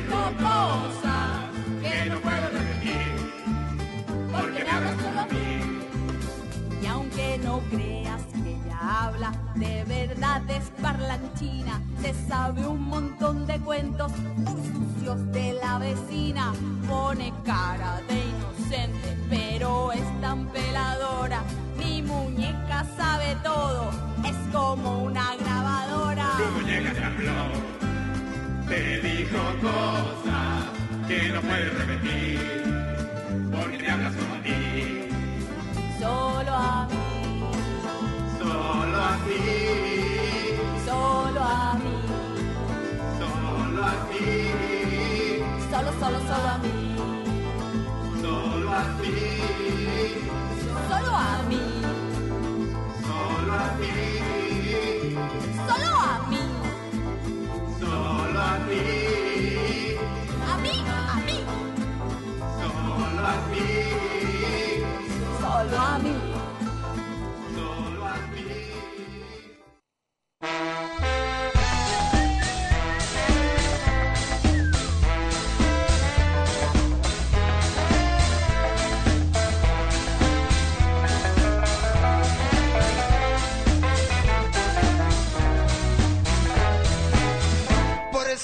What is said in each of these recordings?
Dijo cosas que no puedo repetir, porque me habla solo a mí. Y aunque no creas que ella habla, de verdad es parlanchina. Se sabe un montón de cuentos sucios de la vecina. Pone cara de inocente, pero es tan peladora. Mi muñeca sabe todo, es como una grabadora. muñeca te dijo cosas que no puedes repetir, porque te habla solo a ti, Solo a mí, solo a ti, solo a mí, solo a ti, solo, solo, solo a mí. solo a ti, Solo a mí, solo a ti, solo a mí, solo a ti, a mí, a mí, solo a ti,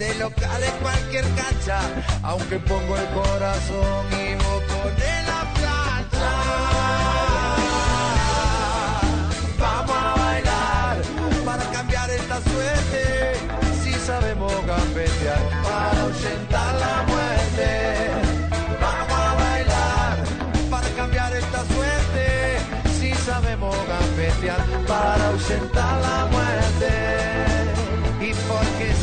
de local en cualquier cancha, aunque pongo el corazón y vos pones la plancha. Vamos a bailar para cambiar esta suerte, si sabemos gambetear para ahuyentar la muerte. Vamos a bailar para cambiar esta suerte, si sabemos gambetear para ahuyentar la muerte y porque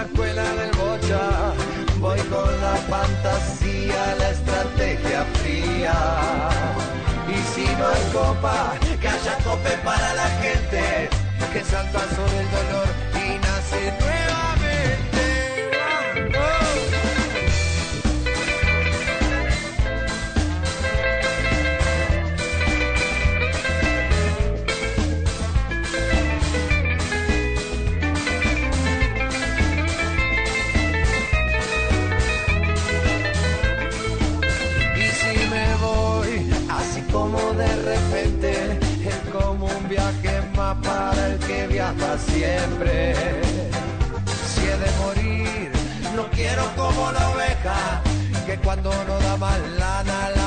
la escuela del bocha, voy con la fantasía, la estrategia fría. Y si no hay copa, que haya tope para la gente, que salta sobre el dolor para el que viaja siempre. Si he de morir, no quiero como la oveja, que cuando no da más lana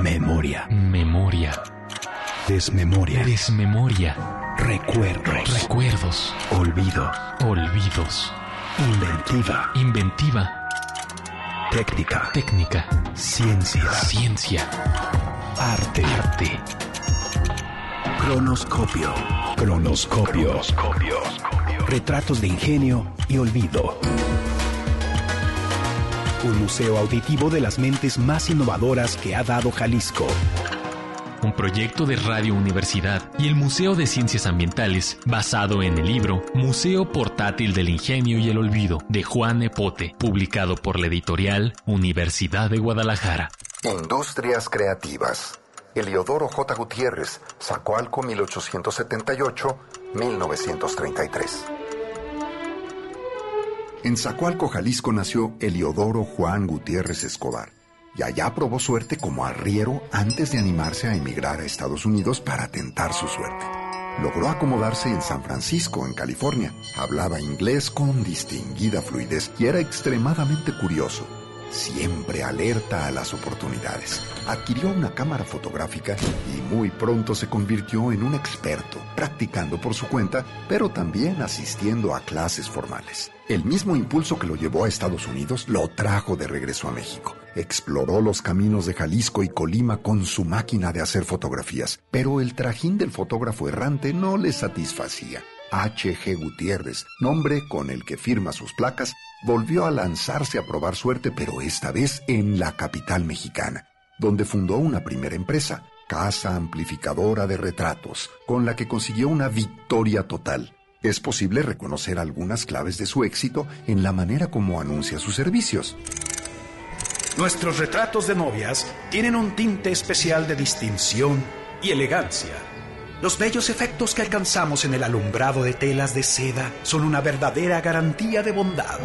Memoria. Memoria. Desmemoria. Desmemoria. Recuerdos. Recuerdos. Olvido. Olvidos. Inventiva. Inventiva. Técnica. Técnica. Ciencia. Ciencia. Arte. Arte. Cronoscopio. Cronoscopio. Retratos de ingenio y olvido. Un museo auditivo de las mentes más innovadoras que ha dado Jalisco. Un proyecto de Radio Universidad y el Museo de Ciencias Ambientales basado en el libro Museo Portátil del Ingenio y el Olvido de Juan Epote, publicado por la editorial Universidad de Guadalajara. Industrias Creativas. Eliodoro J. Gutiérrez, Zacoalco 1878-1933. En Zacoalco, Jalisco, nació Eliodoro Juan Gutiérrez Escobar. Y allá probó suerte como arriero antes de animarse a emigrar a Estados Unidos para tentar su suerte. Logró acomodarse en San Francisco, en California. Hablaba inglés con distinguida fluidez y era extremadamente curioso siempre alerta a las oportunidades. Adquirió una cámara fotográfica y muy pronto se convirtió en un experto, practicando por su cuenta, pero también asistiendo a clases formales. El mismo impulso que lo llevó a Estados Unidos lo trajo de regreso a México. Exploró los caminos de Jalisco y Colima con su máquina de hacer fotografías, pero el trajín del fotógrafo errante no le satisfacía. H.G. Gutiérrez, nombre con el que firma sus placas, volvió a lanzarse a probar suerte, pero esta vez en la capital mexicana, donde fundó una primera empresa, Casa Amplificadora de Retratos, con la que consiguió una victoria total. Es posible reconocer algunas claves de su éxito en la manera como anuncia sus servicios. Nuestros retratos de novias tienen un tinte especial de distinción y elegancia. Los bellos efectos que alcanzamos en el alumbrado de telas de seda son una verdadera garantía de bondad.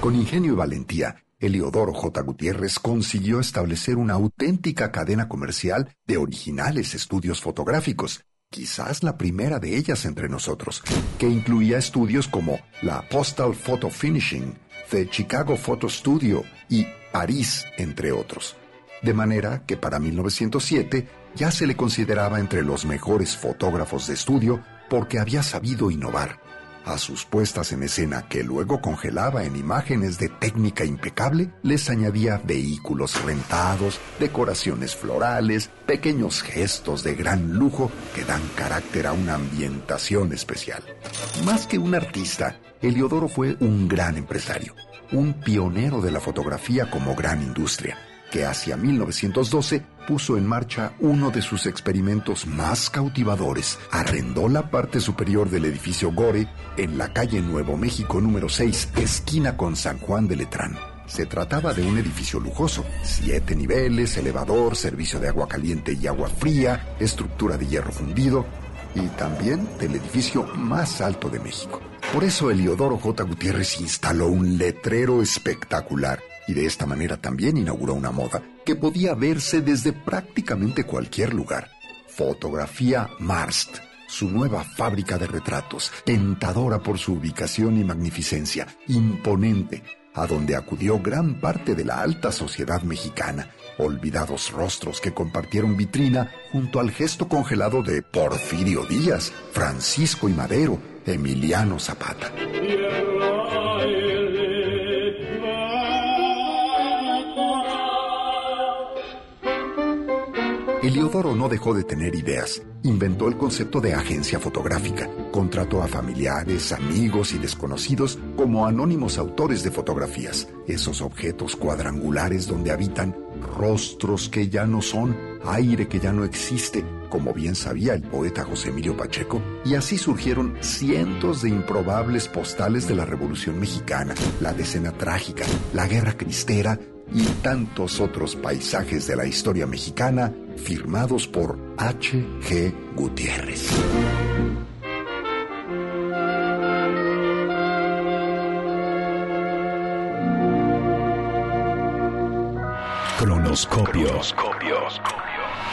Con ingenio y valentía, Eliodoro J. Gutiérrez consiguió establecer una auténtica cadena comercial de originales estudios fotográficos, quizás la primera de ellas entre nosotros, que incluía estudios como la Postal Photo Finishing, The Chicago Photo Studio y París, entre otros. De manera que para 1907 ya se le consideraba entre los mejores fotógrafos de estudio porque había sabido innovar. A sus puestas en escena, que luego congelaba en imágenes de técnica impecable, les añadía vehículos rentados, decoraciones florales, pequeños gestos de gran lujo que dan carácter a una ambientación especial. Más que un artista, Eliodoro fue un gran empresario, un pionero de la fotografía como gran industria que hacia 1912 puso en marcha uno de sus experimentos más cautivadores. Arrendó la parte superior del edificio Gore en la calle Nuevo México número 6, esquina con San Juan de Letrán. Se trataba de un edificio lujoso, siete niveles, elevador, servicio de agua caliente y agua fría, estructura de hierro fundido y también del edificio más alto de México. Por eso Eliodoro J. Gutiérrez instaló un letrero espectacular y de esta manera también inauguró una moda que podía verse desde prácticamente cualquier lugar. Fotografía Marst, su nueva fábrica de retratos, tentadora por su ubicación y magnificencia, imponente, a donde acudió gran parte de la alta sociedad mexicana, olvidados rostros que compartieron vitrina junto al gesto congelado de Porfirio Díaz, Francisco y Madero, Emiliano Zapata. Eliodoro no dejó de tener ideas. Inventó el concepto de agencia fotográfica. Contrató a familiares, amigos y desconocidos como anónimos autores de fotografías. Esos objetos cuadrangulares donde habitan rostros que ya no son, aire que ya no existe, como bien sabía el poeta José Emilio Pacheco. Y así surgieron cientos de improbables postales de la Revolución Mexicana, la decena trágica, la guerra cristera y tantos otros paisajes de la historia mexicana firmados por H. G. Gutiérrez. Cronoscopio.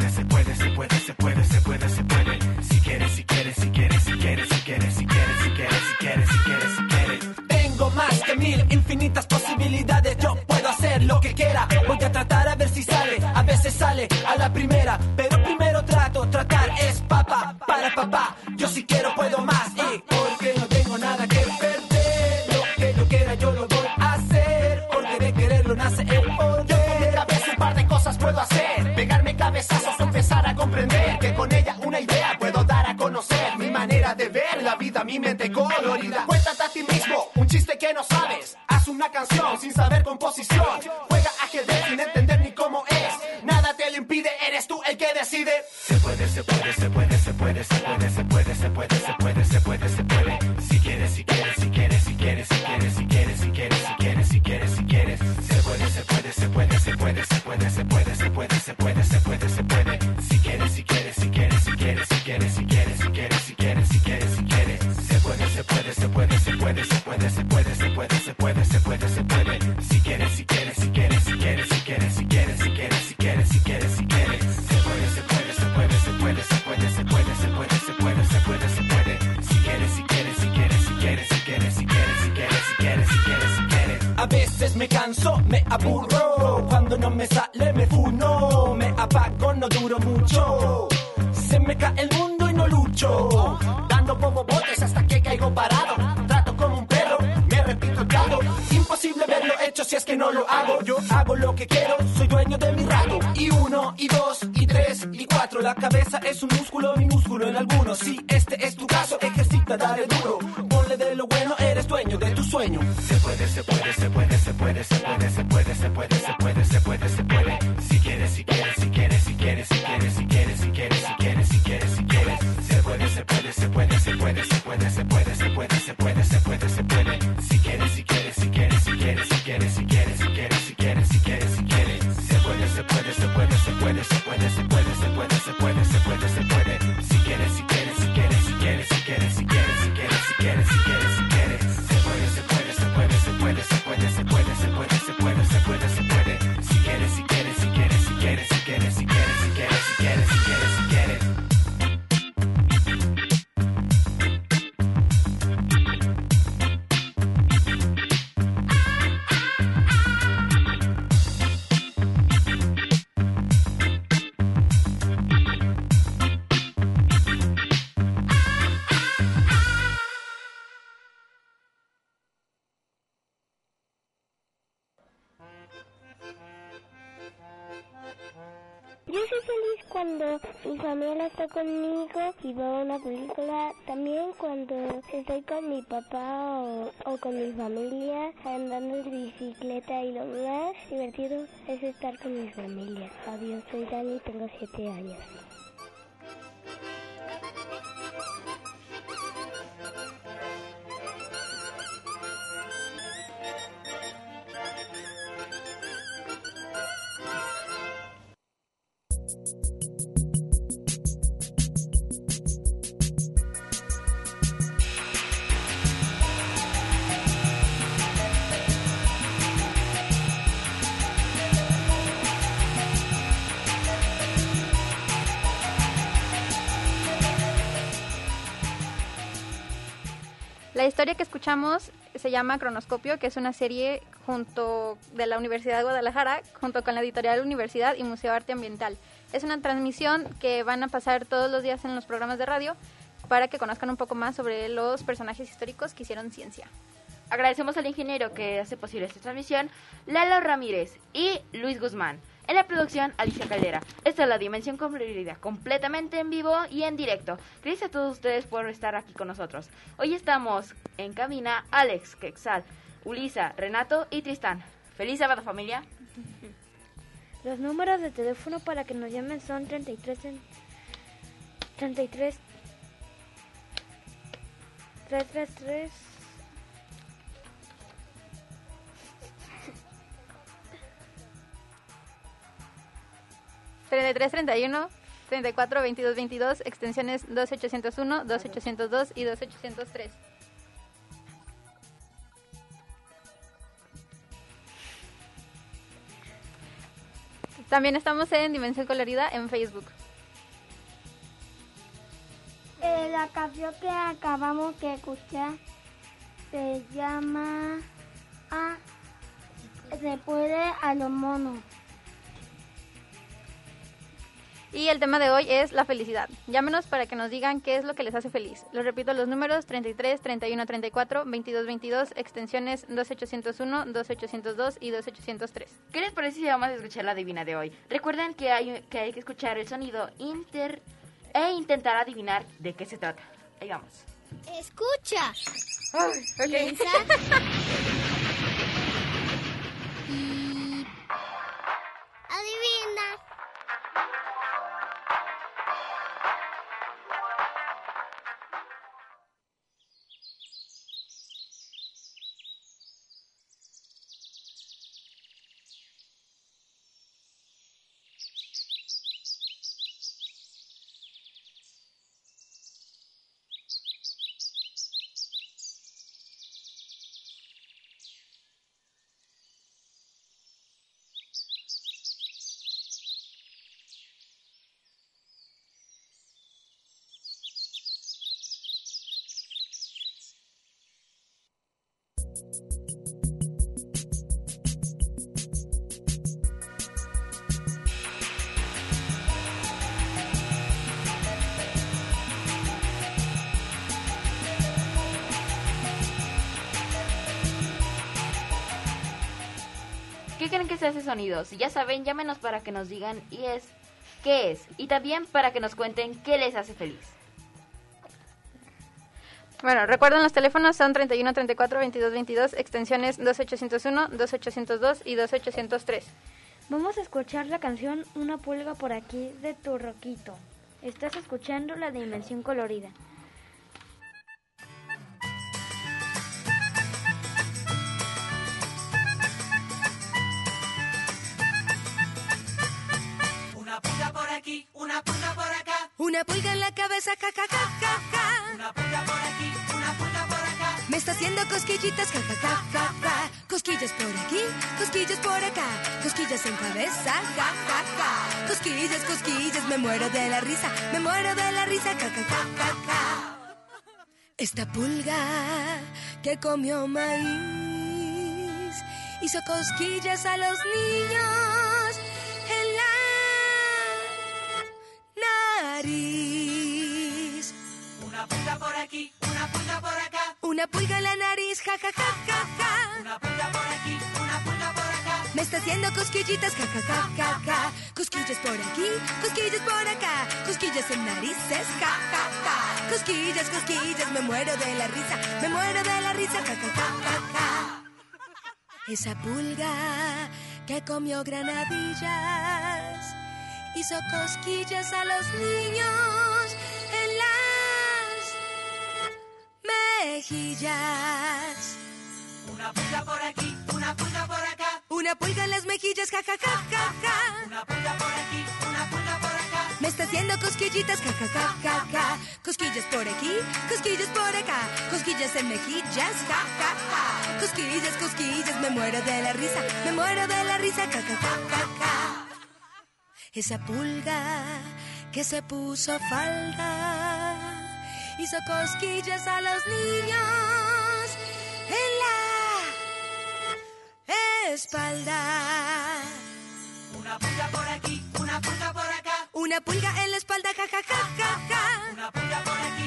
se puede, se puede, se puede, se puede, se puede. Si quieres, si quieres, si quieres, si quieres, si quieres, si quieres, si quieres, si quieres, si quieres, si quieres. Tengo más que mil infinitas posibilidades. Yo puedo hacer lo que quiera. Voy a tratar a ver si sale. A veces sale a la primera. Pero primero trato. Tratar es papá para papá. Sin saber composición. Mi familia está conmigo y veo una película. También cuando estoy con mi papá o, con mi familia andando en bicicleta y lo más divertido es estar con mi familia. Adiós, soy Dani, tengo siete años. Historia que escuchamos se llama Cronoscopio, que es una serie junto de la Universidad de Guadalajara, junto con la editorial Universidad y Museo Arte Ambiental. Es una transmisión que van a pasar todos los días en los programas de radio para que conozcan un poco más sobre los personajes históricos que hicieron ciencia. Agradecemos al ingeniero que hace posible esta transmisión, Lalo Ramírez y Luis Guzmán. En la producción, Alicia Caldera. Esta es la Dimensión Colorida, completamente en vivo y en directo. Gracias a todos ustedes por estar aquí con nosotros. Hoy estamos en cabina Alex, Quexal, Ulisa, Renato y Tristán. ¡Feliz sábado, familia! Los números de teléfono para que nos llamen son 33... en- 33... 333... 33 31 34 22 22 extensiones 2801, 2802 y 2803. También estamos en Dimensión Colorida en Facebook. Eh, la canción que acabamos de escuchar se llama Ah, se puede a los monos. Y el tema de hoy es la felicidad. Llámenos para que nos digan qué es lo que les hace feliz. Les repito los números 33 31 34 22 22 extensiones 2801, 2802 y 2803. ¿Qué les parece si vamos a escuchar la divina de hoy? Recuerden que hay que, hay que escuchar el sonido inter e intentar adivinar de qué se trata. Ahí vamos. Escucha. Piensa. y Adivina. Creen que sea ese sonido? Si ya saben, llámenos para que nos digan y es qué es y también para que nos cuenten qué les hace feliz. Bueno, recuerden los teléfonos son 31 34 22 22 extensiones 2801, 2802 y 2803. Vamos a escuchar la canción Una pulga por aquí de tu roquito. Estás escuchando la dimensión colorida. Una pulga por acá. Una pulga en la cabeza, ja, ja, ja, ja, ja. Una pulga por aquí, una pulga por acá. Me está haciendo cosquillitas, ja, ja, ja, ja, ja. Cosquillas por aquí, cosquillas por acá. Cosquillas en cabeza, ja, ja, ja. Cosquillas, cosquillas, me muero de la risa, me muero de la risa, ja, ja, ja, ja, ja. Esta pulga que comió maíz hizo cosquillas a los niños nariz. Una pulga por aquí, una pulga por acá. Una pulga en la nariz, ja, ja, ja, ja, ja. Una pulga por aquí, una pulga por acá. Me está haciendo cosquillitas, ja, ja, ja, ja, ja. Cosquillas por aquí, cosquillas por acá, cosquillas en narices, ja, ja, ja. Cosquillas, cosquillas, me muero de la risa, me muero de la risa, ja, ja, ja, ja, ja. Esa pulga que comió granadillas hizo cosquillas a los niños en las mejillas. Una pulga por aquí, una pulga por acá. Una pulga en las mejillas, ja, ja, ja, ja, ja. Una pulga por aquí, una pulga por acá. Me está haciendo cosquillitas, ja, ja, ja, ja, ja. Cosquillas por aquí, cosquillas por acá. Cosquillas en mejillas, ja, ja, ja. Cosquillas, cosquillas, me muero de la risa, me muero de la risa, ja, ja, ja, ja, ja. Esa pulga que se puso falda hizo cosquillas a los niños en la espalda. Una pulga por aquí, una pulga por acá. Una pulga en la espalda, ja, ja, ja, ja, ja. Una pulga por aquí,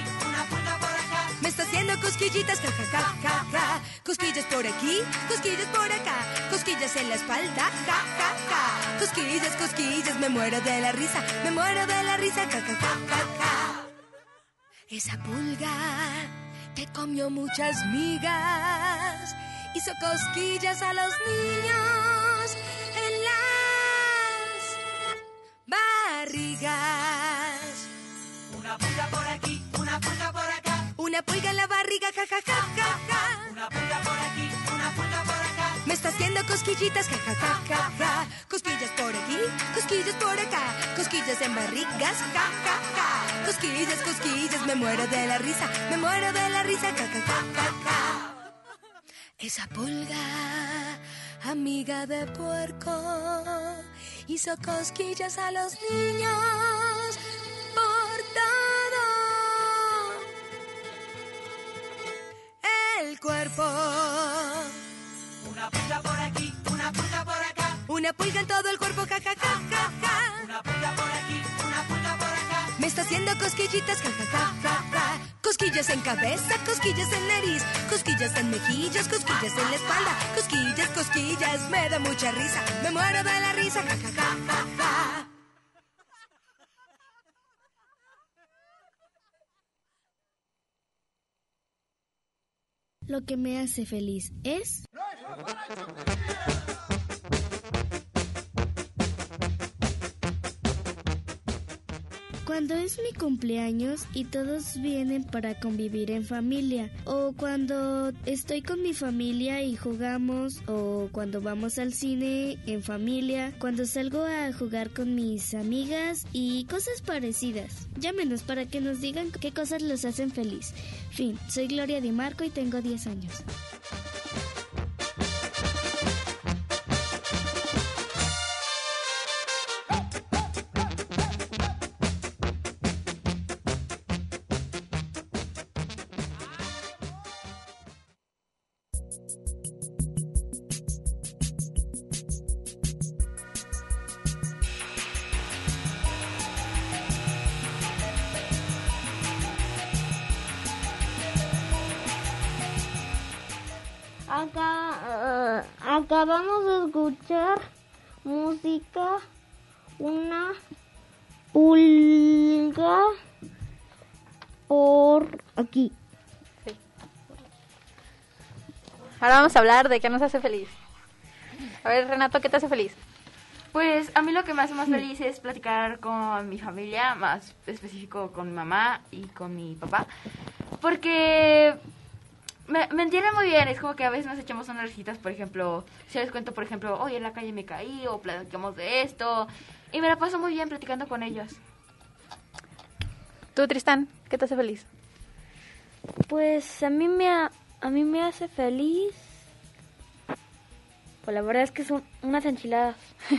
cosquillitas, ja, ja, ja, ja, ja. Cosquillas por aquí, cosquillas por acá. Cosquillas en la espalda, ja, ja, ja. Cosquillas, cosquillas, me muero de la risa, me muero de la risa, ja, ja, ja, ja, ja. Esa pulga que comió muchas migas hizo cosquillas a los niños en las barrigas. Una pulga por aquí, Una pulga en la barriga, ja, ja, ja, ja, ja. Una pulga por aquí, una pulga por acá. Me está haciendo cosquillitas, ja, ja, ja, ja, ja. Cosquillas por aquí, cosquillas por acá. Cosquillas en barrigas, ja, ja, ja. Cosquillas, cosquillas, me muero de la risa, me muero de la risa, ja, ja, ja, ja, ja. Esa pulga, amiga de puerco, hizo cosquillas a los niños cuerpo. Una pulga por aquí, una pulga por acá. Una pulga en todo el cuerpo, ja, ja, ja, ja, ja. Una pulga por aquí, una pulga por acá. Me está haciendo cosquillitas, ja, ja, ja, ja, ja. Cosquillas en cabeza, cosquillas en nariz, cosquillas en mejillas, cosquillas en la espalda, cosquillas, cosquillas, me da mucha risa, me muero de la risa, ja, ja, ja, ja, ja. Lo que me hace feliz es... Cuando es mi cumpleaños y todos vienen para convivir en familia, o cuando estoy con mi familia y jugamos, o cuando vamos al cine en familia, cuando salgo a jugar con mis amigas y cosas parecidas. Llámenos para que nos digan qué cosas los hacen feliz. Fin, soy Gloria Di Marco y tengo 10 años. Acá, eh, acabamos de escuchar música, una pulga por aquí. Ahora vamos a hablar de qué nos hace feliz. A ver, Renato, ¿qué te hace feliz? Pues a mí lo que me hace más feliz es platicar con mi familia, más específico con mi mamá y con mi papá, porque me, me entienden muy bien, es como que a veces nos echamos unas risitas, por ejemplo, si les cuento, por ejemplo, hoy en la calle me caí o platicamos de esto, y me la paso muy bien platicando con ellos. Tú, Tristán, ¿qué te hace feliz? Pues a mí me ha- a mí me hace feliz. Pues la verdad es que son unas enchiladas.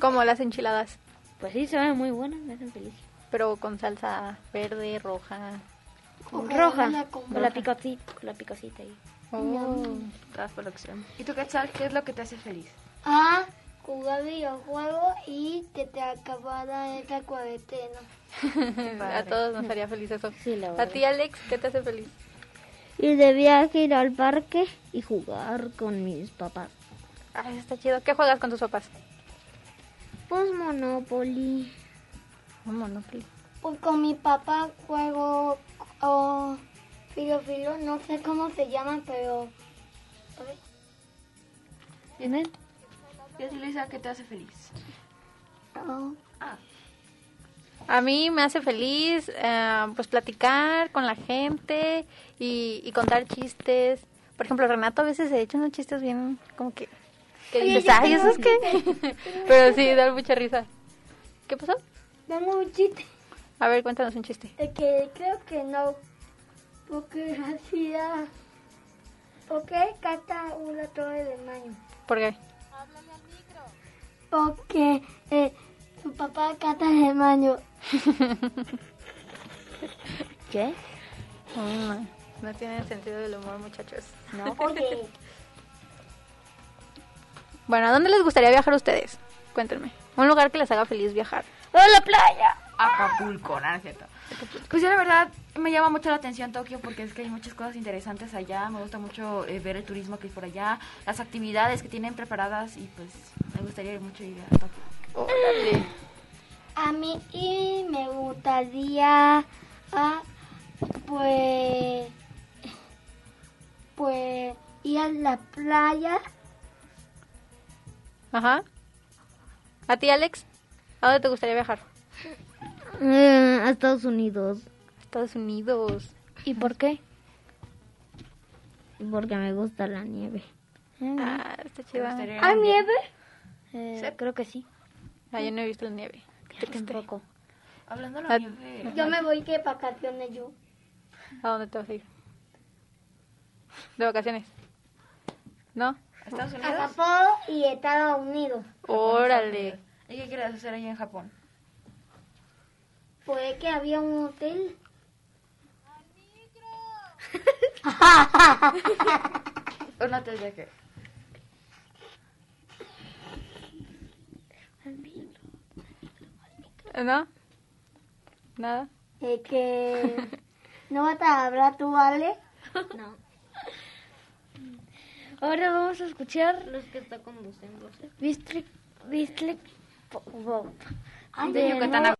Como las enchiladas. Pues sí, se ven muy buenas, me hacen feliz. Pero con salsa verde, roja. Roja, con con la roja. picosita, con la picosita ahí. Oh. Todas por opción. ¿Y tú, Quetzal, qué es lo que te hace feliz? A jugar videojuego y que te acabara esa cuarentena. A todos nos haría feliz eso. la A ti, Alex, ¿qué te hace feliz? Y de viaje ir al parque y jugar con mis papás. Ay, está chido. ¿Qué juegas con tus papás? Pues Monopoly. Un Monopoly. Pues con mi papá juego o filo filo, no sé cómo se llama, pero ¿Tienen? ¿Qué es Luisa que te hace feliz? oh, Ah, A mí me hace feliz eh, pues platicar con la gente y, y contar chistes. Por ejemplo, Renato a veces se echa unos chistes bien como que... que Oye, dices, ay, ¿eso es qué? Pero sí, da mucha risa. ¿Qué pasó? tengo un chiste A ver, cuéntanos un chiste. de que creo que no, porque hacía, ¿por qué cata una torre de mayo? ¿Por qué? Porque eh, su papá cata de mayo. ¿Qué? No, no tienen sentido del humor, muchachos. No, oye. Bueno, ¿a dónde les gustaría viajar ustedes? Cuéntenme. Un lugar que les haga feliz viajar. ¡A la playa! Acapulco, no es cierto. Pues yo la verdad me llama mucho la atención Tokio porque es que hay muchas cosas interesantes allá. Me gusta mucho eh, ver el turismo que hay por allá, las actividades que tienen preparadas y pues me gustaría ir mucho ir a Tokio. Órale. A mí y me gustaría, ah, pues, pues, ir a la playa. Ajá. ¿A ti, Alex? ¿A dónde te gustaría viajar? A Estados Unidos. Estados Unidos. ¿Y por qué? Porque me gusta la nieve. Ah, está chido. ¿Hay nieve? Eh, Creo que sí. Ah, yo no he visto la nieve. Qué. Tampoco. Hablando de Ah, la nieve, Yo me voy de vacaciones yo. ¿A dónde te vas a ir? ¿De vacaciones? ¿No? ¿a Estados A Unidos? Japón y Estados Unidos. Órale. ¿Y qué quieres hacer allá en Japón? Pues que había un hotel. ¿Un hotel de qué? ¿No? ¿Nada? Es que no vas a hablar tú, Ale. No. Ahora vamos a escuchar los que está conduciendo. District, District. Ay, De Yucatán.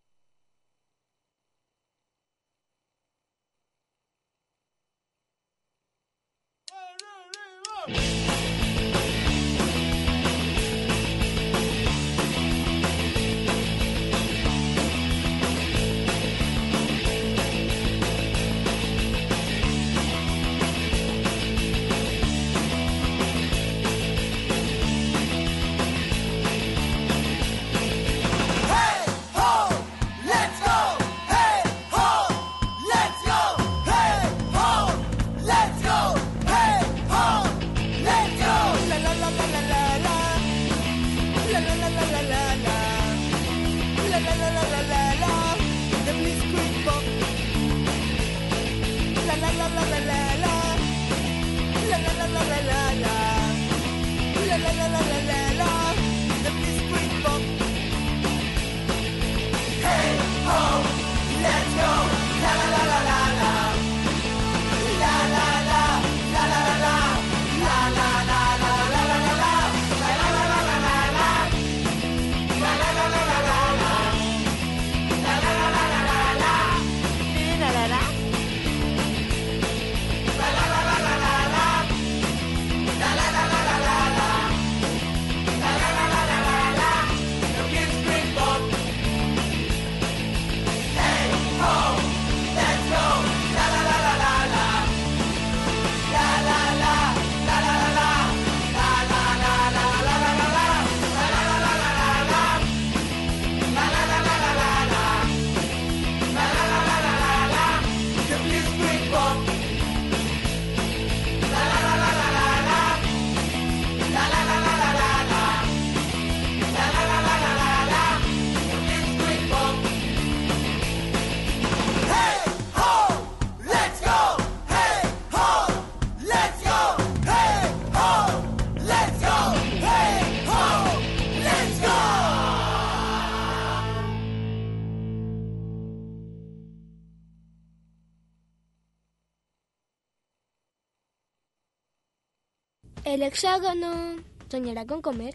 Hexágono. ¿Soñará con comer?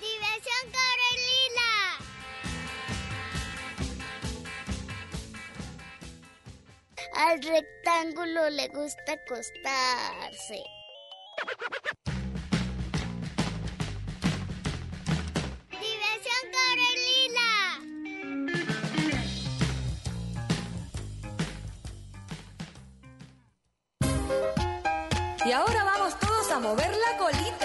Diversión Corelila. Al rectángulo le gusta acostarse. Y ahora vamos todos a mover la colita.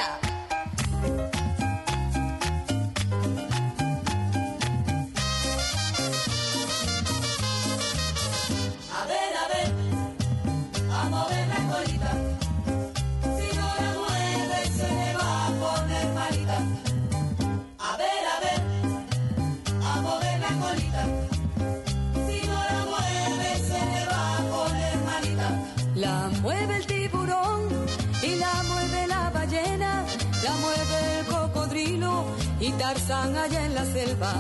Tarzán allá en la selva.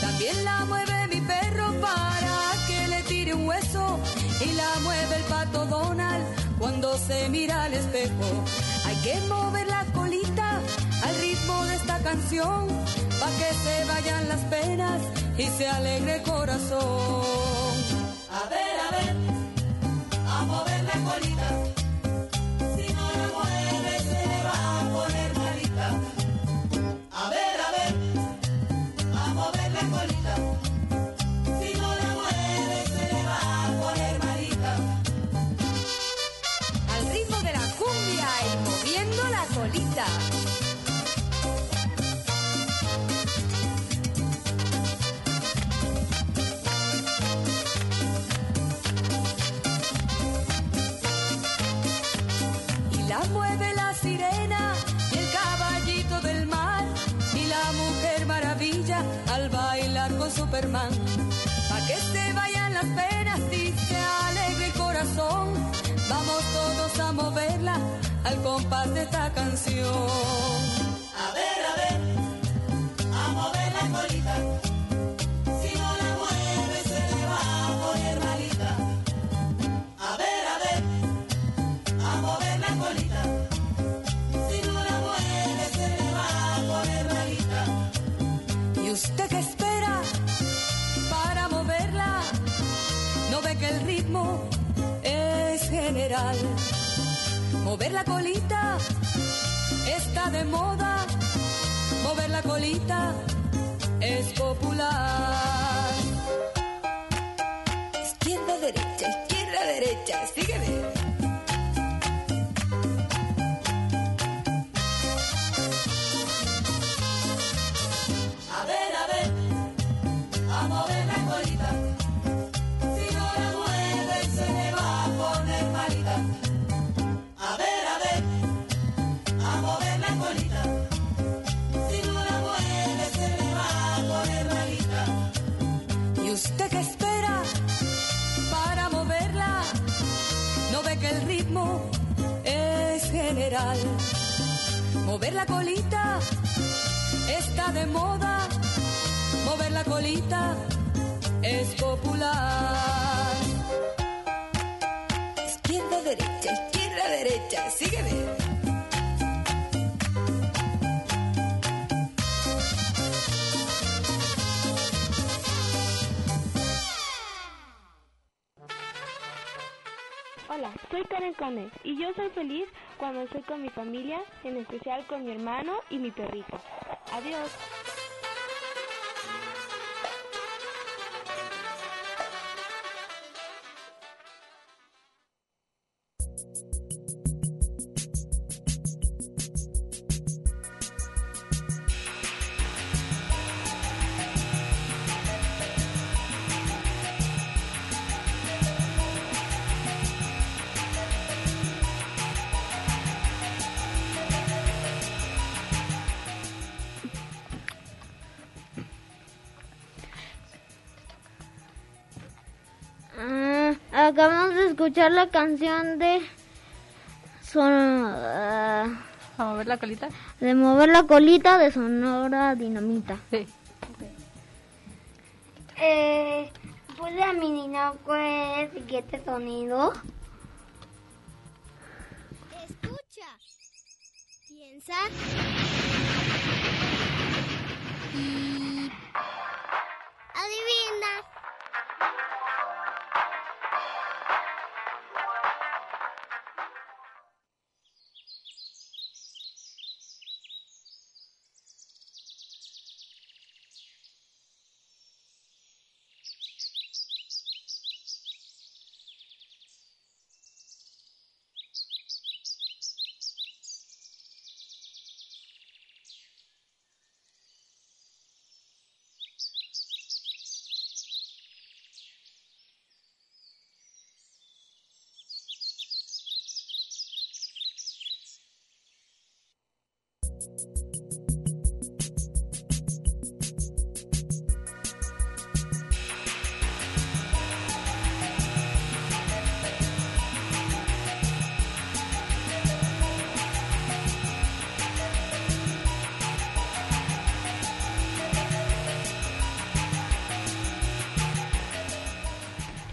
También la mueve mi perro para que le tire un hueso y la mueve el pato Donald cuando se mira al espejo. Hay que mover la colita al ritmo de esta canción para que se vayan las penas y se alegre el corazón. Vamos todos a moverla al compás de esta canción. Mover la colita está de moda. Mover la colita es popular. Izquierda, derecha, izquierda, derecha. Sígueme. Mover la colita está de moda. Mover la colita es popular. Izquierda, derecha, izquierda, derecha. Sígueme. Hola, soy Karen Cone y yo soy feliz cuando estoy con mi familia, en especial con mi hermano y mi perrito. Adiós. Escuchar la canción de Son- ah, ¿A mover la colita? de mover la colita de Sonora Dinamita. Sí. Eh, ¿Puede adivinar cuál es el siguiente sonido? Piensa. Y...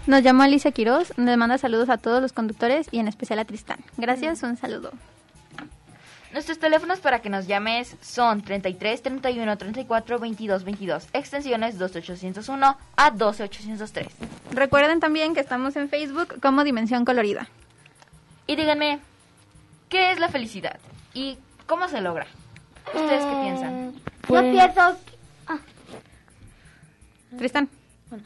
Nos llama Alicia Quiroz, nos manda saludos a todos los conductores y en especial a Tristán. Gracias, un saludo. Nuestros teléfonos para que nos llames son 33 31 34 22 22, extensiones 12801 a 12803. Recuerden también que estamos en Facebook como Dimensión Colorida. Y díganme, ¿qué es la felicidad? ¿Y cómo se logra? ¿Ustedes qué piensan? Yo pienso... ah, Tristán. Bueno,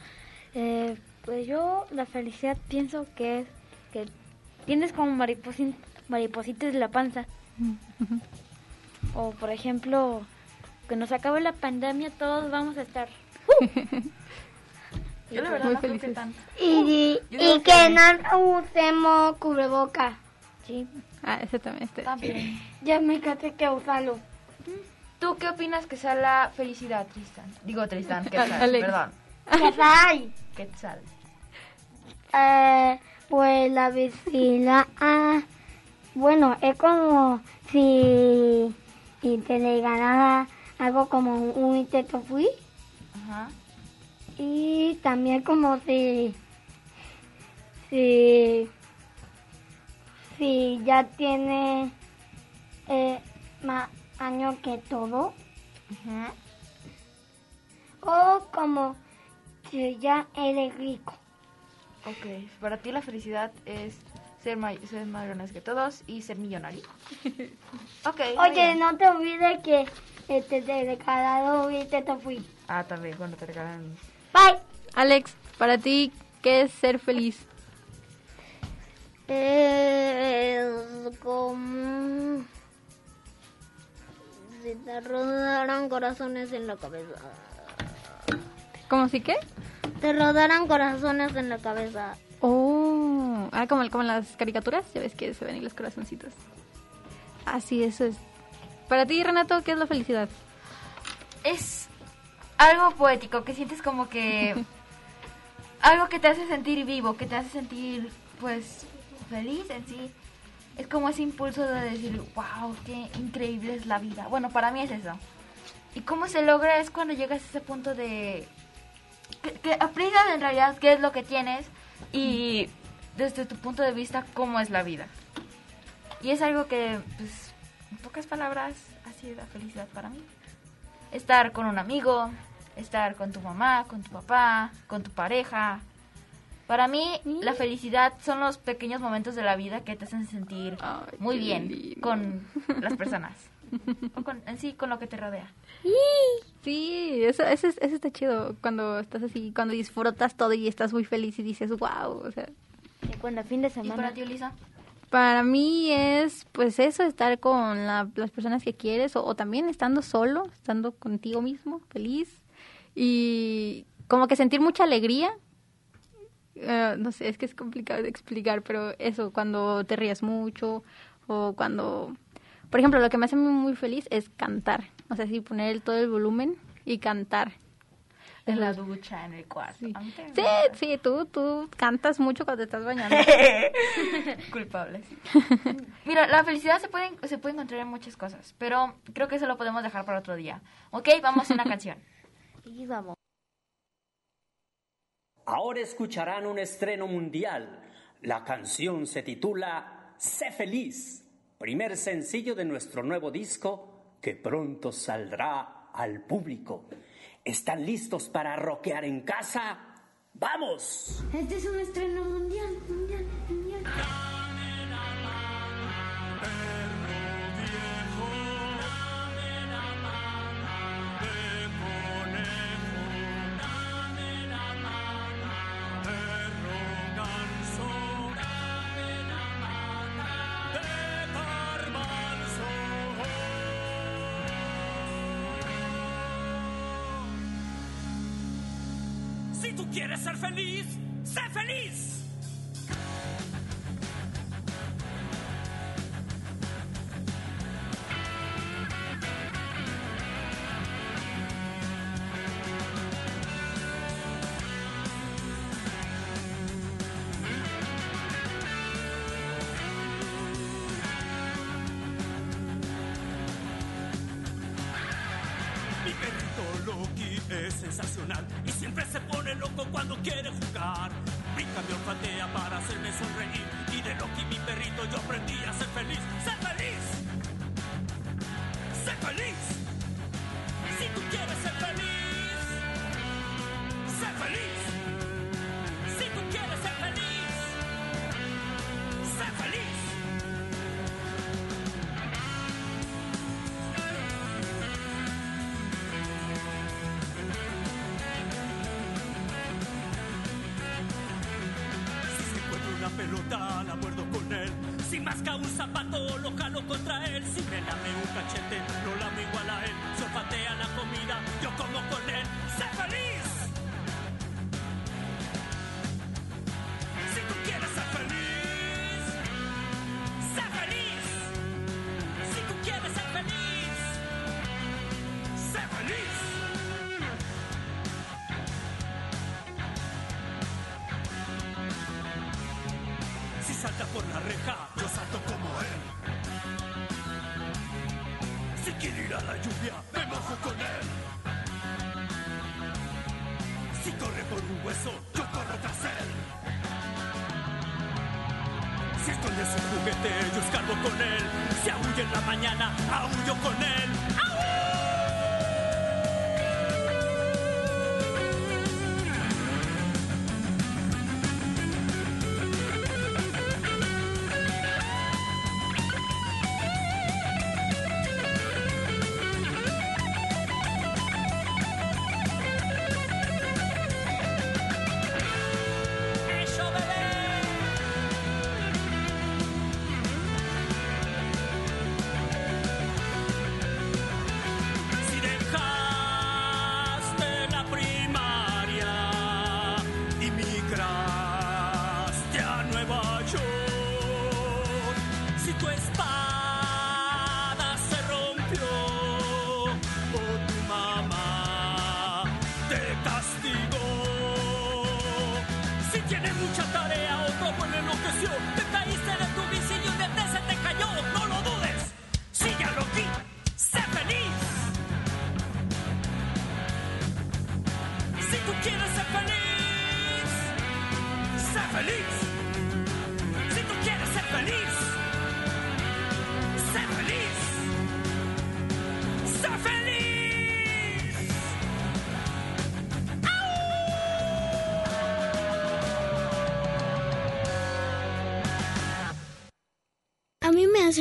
eh, pues yo la felicidad pienso que es que tienes como mariposin- maripositas de la panza. O por ejemplo, que nos acabe la pandemia, todos vamos a estar. Yo la verdad Muy no creo que tanto. Y, y que no usemos cubreboca. Sí. Ah, ese también. Este. También. Ya me cansé que usarlo. ¿Tú qué opinas que sea la felicidad, Tristan? Digo Tristan, Al- Quetzal, perdón. ¿Qué hay? Quetzal. Eh, pues la vecina, ah, bueno, es como si y te le ganara algo como un intento fui Ajá. y también como si si si ya tiene eh, más años que todo Ajá. o como si ya eres rico. Ok, para ti la felicidad es ser, may- ser más grande que todos y ser millonario. ok. Oye, no te olvides que este te regalaron un intento fui. Ah, también cuando te regalan. Bye. Alex, para ti, ¿qué es ser feliz? Es como si te rodaran corazones en la cabeza. ¿Cómo si qué? Te rodaran corazones en la cabeza. Oh, ah, como, como en las caricaturas, ya ves que se ven ahí los corazoncitos. Así, eso es. Para ti, Renato, ¿qué es la felicidad? Es algo poético, que sientes como que... algo que te hace sentir vivo, que te hace sentir, pues, feliz en sí. Es como ese impulso de decir, wow, qué increíble es la vida. Bueno, para mí es eso. Y cómo se logra es cuando llegas a ese punto de... Que, que aprendas en realidad qué es lo que tienes y desde tu punto de vista cómo es la vida. Y es algo que, pues, en pocas palabras, ha sido la felicidad para mí. Estar con un amigo, estar con tu mamá, con tu papá, con tu pareja. Para mí, la felicidad son los pequeños momentos de la vida que te hacen sentir muy bien lindo. con las personas. o con, en sí, con lo que te rodea. Sí, eso, eso, es- eso está chido cuando estás así, cuando disfrutas todo y estás muy feliz y dices, wow, o sea, Y cuando fin de ¿Y semana. para ti, Elisa? Para mí es, pues eso, estar con la- las personas que quieres o, o también estando solo, estando contigo mismo, feliz y como que sentir mucha alegría. Eh, no sé, es que es complicado de explicar, pero eso, cuando te rías mucho o cuando, por ejemplo, lo que me hace muy, muy feliz es cantar, o sea, sí, poner el- todo el volumen y cantar. En la ducha, en el cuarto. Sí, sí, tú, tú cantas mucho cuando te estás bañando. Culpable, sí. Mira, la felicidad se puede, se puede encontrar en muchas cosas, pero creo que eso lo podemos dejar para otro día. ¿Ok? Vamos a una canción. Y vamos. Ahora escucharán un estreno mundial. La canción se titula Sé feliz primer sencillo de nuestro nuevo disco que pronto saldrá al público. ¿Están listos para rockear en casa? ¡Vamos! Este es un estreno mundial, mundial, mundial. Siempre se pone loco cuando quiere jugar. Brinca, me olfatea para hacerme sonreír y de Loki mi perrito yo aprendí a ser feliz. ¡Sé feliz!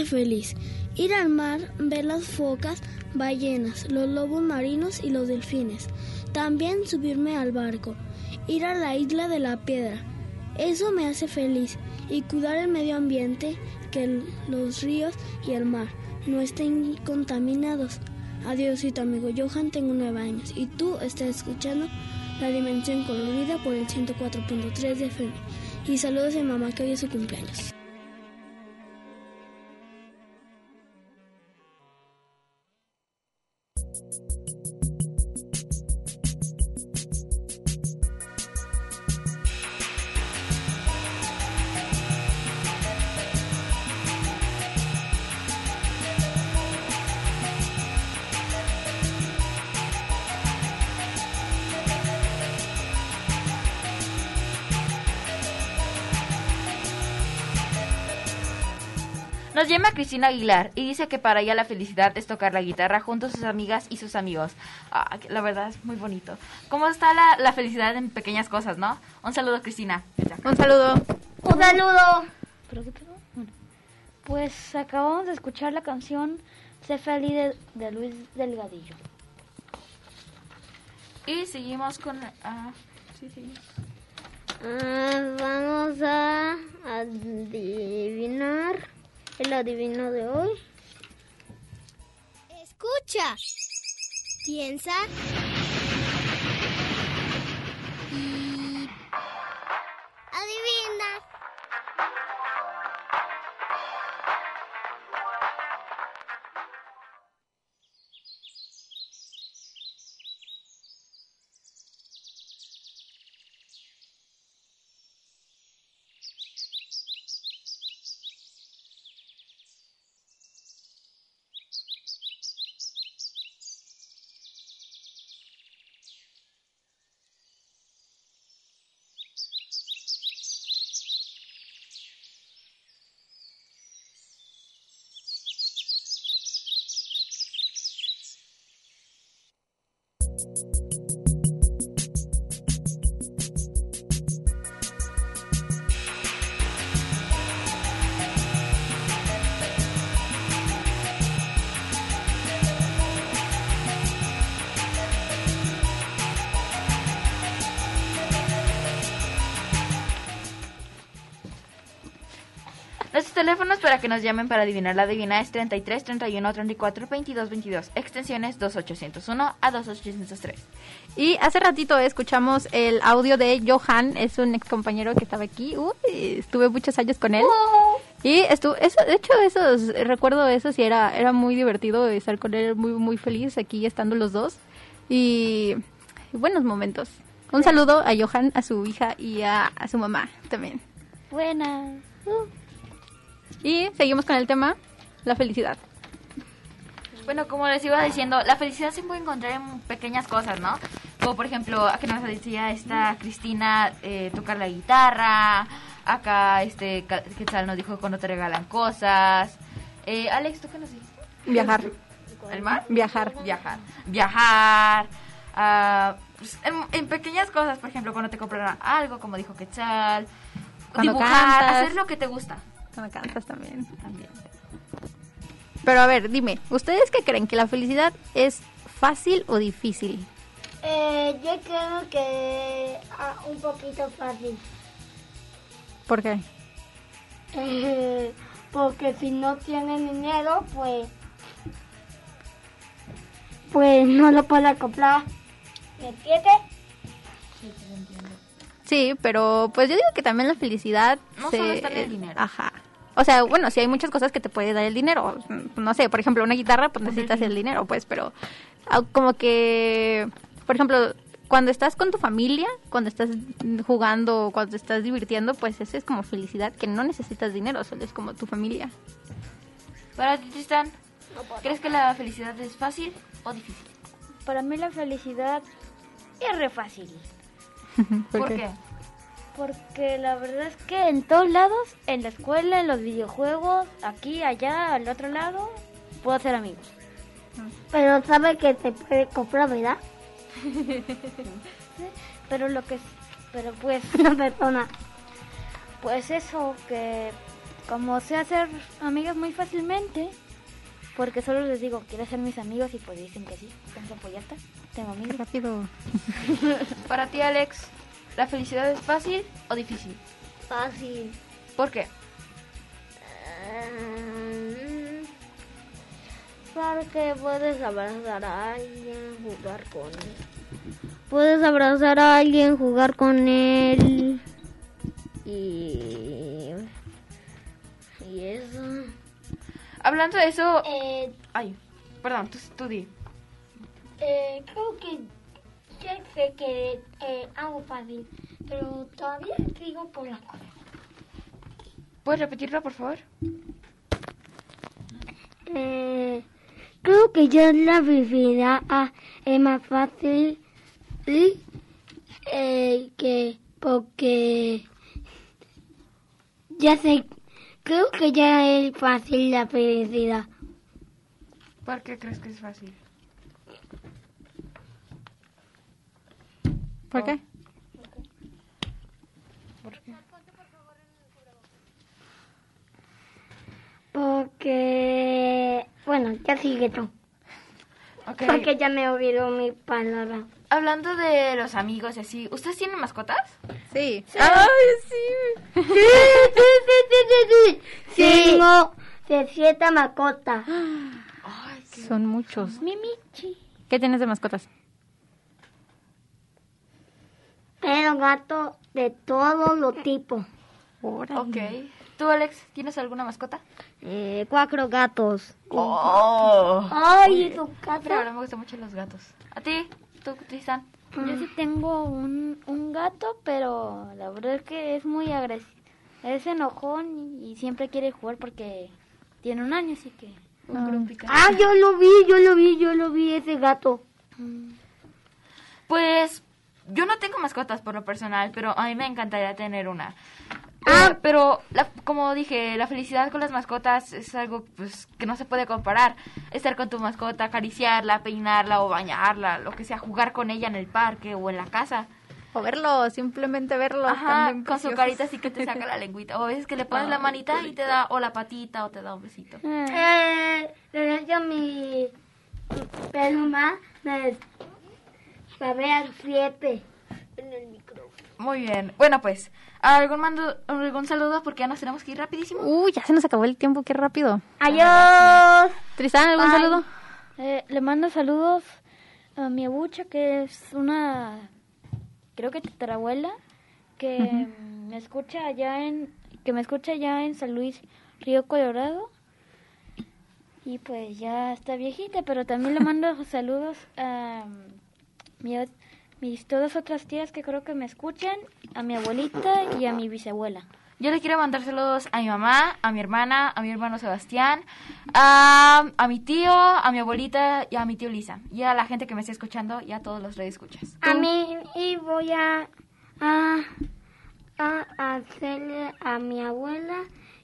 Feliz ir al mar, ver las focas, ballenas, los lobos marinos y los delfines. También subirme al barco, ir a la isla de la piedra. Eso me hace feliz y cuidar el medio ambiente, que los ríos y el mar no estén contaminados. Adiósito amigo Johan, tengo nueve años y tú estás escuchando La Dimensión Colorida por el 104.3 de FM. Y saludos a mamá que hoy es su cumpleaños. Nos llama Cristina Aguilar y dice que para ella la felicidad es tocar la guitarra junto a sus amigas y sus amigos. Ah, la verdad es muy bonito. ¿Cómo está la, la felicidad en pequeñas cosas, no? Un saludo, Cristina. Un saludo. Un saludo. ¿Pero qué pedo? Bueno, pues acabamos de escuchar la canción Sé feliz de, de Luis Delgadillo. Y seguimos con... ah, sí, sí. Ah, vamos a adivinar el adivino de hoy. Escucha. Piensa. Y... Adivina. Nuestros teléfonos para que nos llamen para adivinar la adivina es 33 31 34 22 22, extensiones 2801 a 2803. Y hace ratito escuchamos el audio de Johan, es un ex compañero que estaba aquí. Uy, estuve muchos años con él. Y estuvo, eso, de hecho, esos, recuerdo eso, y era, era muy divertido estar con él, muy, muy feliz aquí estando los dos. Y buenos momentos. Un saludo a Johan, a su hija y a, a su mamá también. Buena. Y seguimos con el tema, la felicidad. Bueno, como les iba diciendo, la felicidad se puede encontrar en pequeñas cosas, ¿no? Como por ejemplo, que nos decía esta Cristina, eh, tocar la guitarra. Acá, este, Quetzal nos dijo cuando te regalan cosas. Eh, Alex, ¿tú qué nos dijiste? Viajar. ¿El mar? Viajar. Viajar. Viajar. ah, pues, en, en pequeñas cosas, por ejemplo, cuando te compran algo, como dijo Quetzal. Cuando dibujar, cantas. hacer lo que te gusta. Cuando cantas también. También. Pero a ver, dime, ¿ustedes qué creen? ¿Que la felicidad es fácil o difícil? Eh, yo creo que ah, un poquito fácil. ¿Por qué? Eh, porque si no tienen dinero, pues pues no lo puede comprar. ¿Me entiendes? Sí, pero pues yo digo que también la felicidad... No solo está en el dinero. Ajá. O sea, bueno, sí hay muchas cosas que te puede dar el dinero. No sé, por ejemplo, una guitarra, pues necesitas el dinero, pues, pero ah, como que, por ejemplo, cuando estás con tu familia, cuando estás jugando, cuando te estás divirtiendo, pues eso es como felicidad, que no necesitas dinero, solo es como tu familia. Para ti, Tristan, ¿crees que la felicidad es fácil o difícil? Para mí la felicidad es re fácil. ¿Por, qué? Porque la verdad es que en todos lados, en la escuela, en los videojuegos, aquí, allá, al otro lado, puedo hacer amigos. Pero sabe que te puede comprar, ¿verdad? Pero lo que... Pero pues... Una persona. Pues eso, que como sé hacer amigas muy fácilmente, porque solo les digo, ¿quieres ser mis amigos? Y pues dicen que sí. Entonces pues ya está, tengo amigos. rápido. Para ti, Alex, ¿la felicidad es fácil o difícil? Fácil. ¿Por qué? Mm, Porque puedes abrazar a alguien, jugar con él. Puedes abrazar a alguien, jugar con él. Y. Y eso. Hablando de eso... Eh, Ay, perdón, tú, tú di. eh, creo que sé que eh, hago fácil, pero todavía sigo por la cosa. ¿Puedes repetirlo, por favor? Eh, creo que ya la felicidad ah, es más fácil y, eh, que porque ya sé Creo que ya es fácil la felicidad. ¿Por qué crees que es fácil? ¿Por qué? Porque, bueno, ya sigue tú. Ok. Porque ya me olvidó mi palabra. Hablando de los amigos y así, ¿ustedes tienen mascotas? Sí. ¡Ay, sí! Sí, sí, sí, sí, sí, sí. Tengo de siete mascotas. Son muchos. Mimichi. ¿Qué tienes de mascotas? Pero gato de todos los tipos. Ok. ¿Tú, Alex, tienes alguna mascota? Eh, cuatro gatos. Oh. Ay, ¿y tu casa? Pero me gustan mucho los gatos. ¿A ti? ¿Tú, Tristan? Yo sí tengo un, un gato, pero la verdad es que es muy agresivo. Es enojón y, y siempre quiere jugar porque tiene un año, así que... Ah, yo lo vi, yo lo vi, yo lo vi, ese gato. Pues yo no tengo mascotas por lo personal, pero a mí me encantaría tener una. Ah, pero la- como dije, la felicidad con las mascotas es algo pues que no se puede comparar. Estar con tu mascota, acariciarla, peinarla o bañarla, lo que sea, jugar con ella en el parque o en la casa. O verlo, simplemente verlo. Ajá, con su carita así que te saca la lengüita. O a veces que le pones la manita y te da o la patita o te da un besito. Eh, le doy a mi peluma, me sabe al siete. En el micrófono. Muy bien. Bueno, pues, ¿algún, mando, algún saludo? Porque ya nos tenemos que ir rapidísimo. Uy, ya se nos acabó el tiempo, qué rápido. Adiós. Tristan, ¿algún Bye. saludo? Eh, le mando saludos a mi abucha, que es una, creo que tatarabuela, que me escucha allá en, que me escucha allá en San Luis, Río Colorado. Y pues ya está viejita, pero también le mando saludos a mi ot- mis todas otras tías que creo que me escuchan, a mi abuelita y a mi bisabuela. Yo le quiero mandar saludos a mi mamá, a mi hermana, a mi hermano Sebastián, a, a mi tío, a mi abuelita y a mi tío Lisa. Y a la gente que me está escuchando y a todos los escuchas. A mí y voy a, a, a hacerle a mi abuela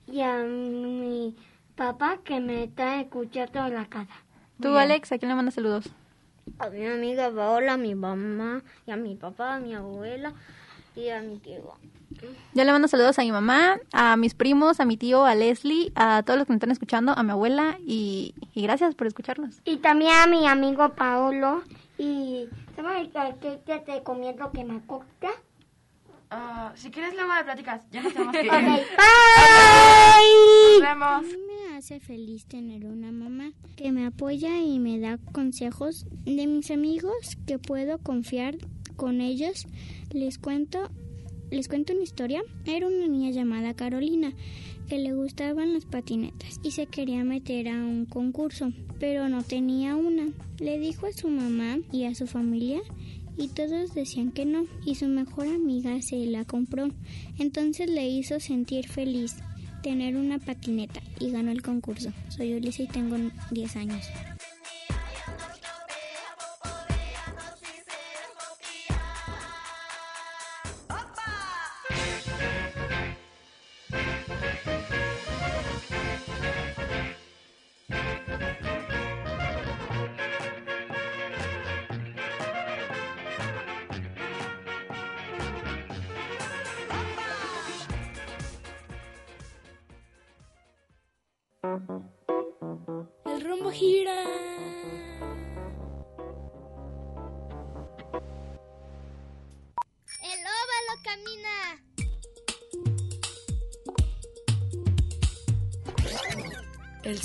y a mi papá que me está escuchando en la casa. Tú, Alex, ¿a quién le mandas saludos? A mi amiga Paola, a mi mamá, y a mi papá, a mi abuela y a mi tío. Yo le mando saludos a mi mamá, a mis primos, a mi tío, a Leslie, a todos los que me están escuchando, a mi abuela y, y gracias por escucharnos. Y también a mi amigo Paolo. Y ¿sabes qué que te comiendo que me corta? Ah, si quieres luego de pláticas, ya nos tenemos que ir. Ok, bye. Nos vemos. Me hace feliz tener una mamá que me apoya y me da consejos de mis amigos que puedo confiar con ellos. Les cuento, les cuento una historia. Era una niña llamada Carolina que le gustaban las patinetas y se quería meter a un concurso, pero no tenía una. Le dijo a su mamá y a su familia y todos decían que no y su mejor amiga se la compró. Entonces le hizo sentir feliz tener una patineta y ganó el concurso. Soy Ulisa y tengo 10 años.